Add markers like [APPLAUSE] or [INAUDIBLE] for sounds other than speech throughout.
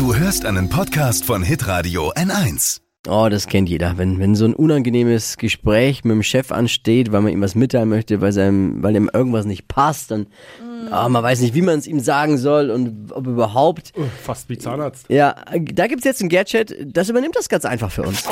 Du hörst einen Podcast von Hitradio N1. Oh, das kennt jeder. Wenn, wenn so ein unangenehmes Gespräch mit dem Chef ansteht, weil man ihm was mitteilen möchte, weil, seinem, weil ihm irgendwas nicht passt, dann ah, man weiß nicht, wie man es ihm sagen soll und ob überhaupt. Fast wie Zahnarzt. Ja, da gibt's jetzt ein Gadget, das übernimmt das ganz einfach für uns.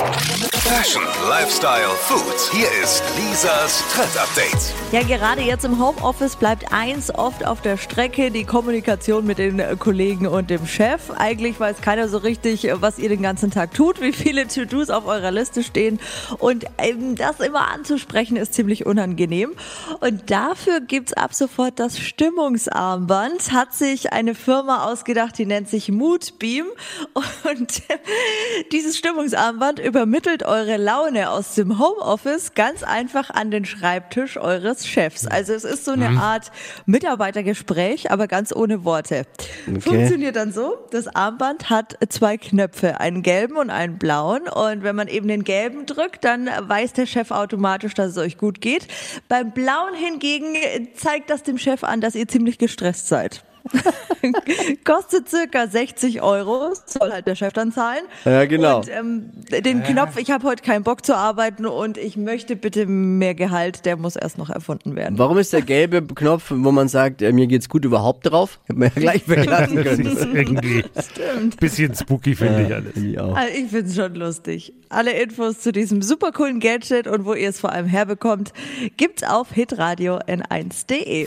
Fashion, Lifestyle, Food. Hier ist Lisas Trend Update. Ja, gerade jetzt im Homeoffice bleibt eins oft auf der Strecke, die Kommunikation mit den Kollegen und dem Chef. Eigentlich weiß keiner so richtig, was ihr den ganzen Tag tut, wie viele To-Dos auf eurer Liste stehen. Und ähm, das immer anzusprechen ist ziemlich unangenehm. Und dafür gibt's ab sofort das Stimmungsarmband. Hat sich eine Firma ausgedacht, die nennt sich Moodbeam. Und [LAUGHS] dieses Stimmungsarmband übermittelt eure Laune aus dem Homeoffice ganz einfach an den Schreibtisch eures Chefs. Also es ist so eine Art Mitarbeitergespräch, aber ganz ohne Worte. Funktioniert dann so, das Armband hat zwei Knöpfe, einen gelben und einen blauen. Und wenn man eben den gelben drückt, dann weiß der Chef automatisch, dass es euch gut geht. Beim blauen hingegen zeigt das dem Chef an, dass ihr ziemlich gestresst seid. [LAUGHS] Kostet circa 60 Euro, soll halt der Chef dann zahlen. Ja, genau. Und ähm, den Knopf, ich habe heute keinen Bock zu arbeiten und ich möchte bitte mehr Gehalt, der muss erst noch erfunden werden. Warum ist der gelbe Knopf, wo man sagt, äh, mir geht's gut überhaupt drauf? Hätte man ja gleich weglassen Das können. ist irgendwie bisschen spooky, finde ich alles. Finde ich. Also ich find's schon lustig. Alle Infos zu diesem super coolen Gadget und wo ihr es vor allem herbekommt, gibt's auf hitradio n1.de.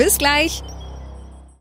Bis gleich.